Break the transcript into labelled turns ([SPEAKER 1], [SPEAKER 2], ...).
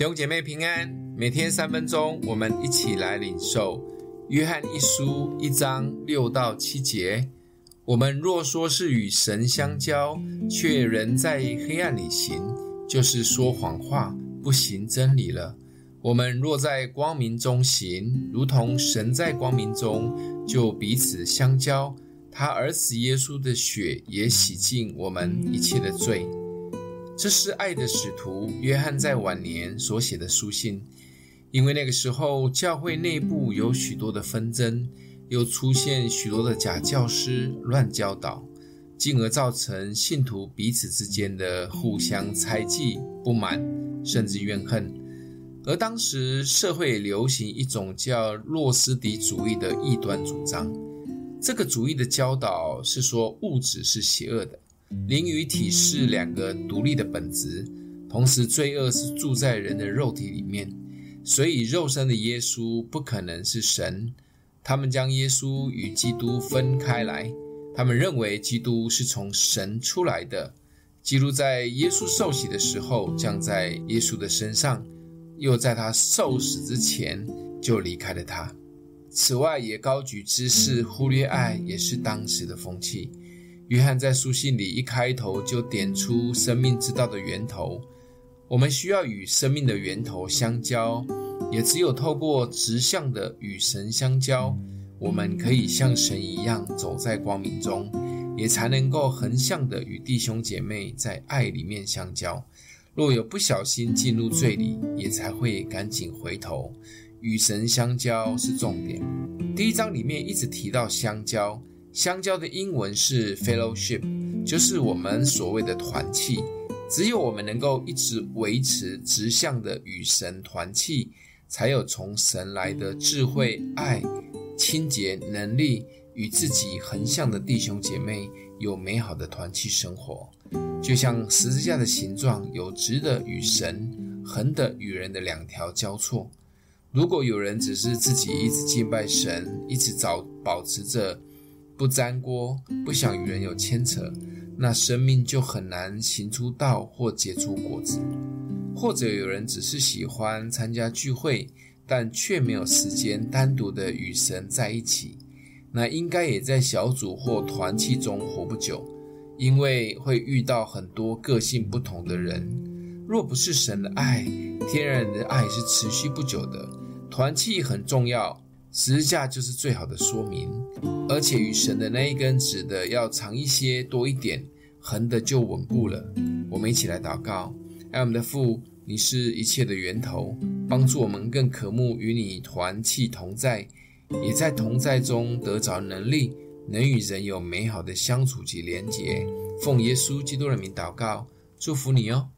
[SPEAKER 1] 弟兄姐妹平安，每天三分钟，我们一起来领受约翰一书一章六到七节。我们若说是与神相交，却仍在黑暗里行，就是说谎话，不行真理了。我们若在光明中行，如同神在光明中，就彼此相交。他儿子耶稣的血也洗净我们一切的罪。这是爱的使徒约翰在晚年所写的书信，因为那个时候教会内部有许多的纷争，又出现许多的假教师乱教导，进而造成信徒彼此之间的互相猜忌、不满，甚至怨恨。而当时社会流行一种叫诺斯底主义的异端主张，这个主义的教导是说物质是邪恶的。灵与体是两个独立的本质，同时罪恶是住在人的肉体里面，所以肉身的耶稣不可能是神。他们将耶稣与基督分开来，他们认为基督是从神出来的。基督在耶稣受洗的时候降在耶稣的身上，又在他受死之前就离开了他。此外，也高举知识，忽略爱，也是当时的风气。约翰在书信里一开头就点出生命之道的源头，我们需要与生命的源头相交，也只有透过直向的与神相交，我们可以像神一样走在光明中，也才能够横向的与弟兄姐妹在爱里面相交。若有不小心进入罪里，也才会赶紧回头。与神相交是重点。第一章里面一直提到相交。相交的英文是 fellowship，就是我们所谓的团契。只有我们能够一直维持直向的与神团契，才有从神来的智慧、爱、清洁、能力，与自己横向的弟兄姐妹有美好的团契生活。就像十字架的形状，有直的与神，横的与人的两条交错。如果有人只是自己一直敬拜神，一直找保持着。不沾锅，不想与人有牵扯，那生命就很难行出道或结出果子。或者有人只是喜欢参加聚会，但却没有时间单独的与神在一起，那应该也在小组或团契中活不久，因为会遇到很多个性不同的人。若不是神的爱，天然的爱是持续不久的。团契很重要。十字架就是最好的说明，而且与神的那一根直的要长一些多一点，横的就稳固了。我们一起来祷告，爱我们的父，你是一切的源头，帮助我们更渴慕与你团契同在，也在同在中得着能力，能与人有美好的相处及连结。奉耶稣基督的名祷告，祝福你哦。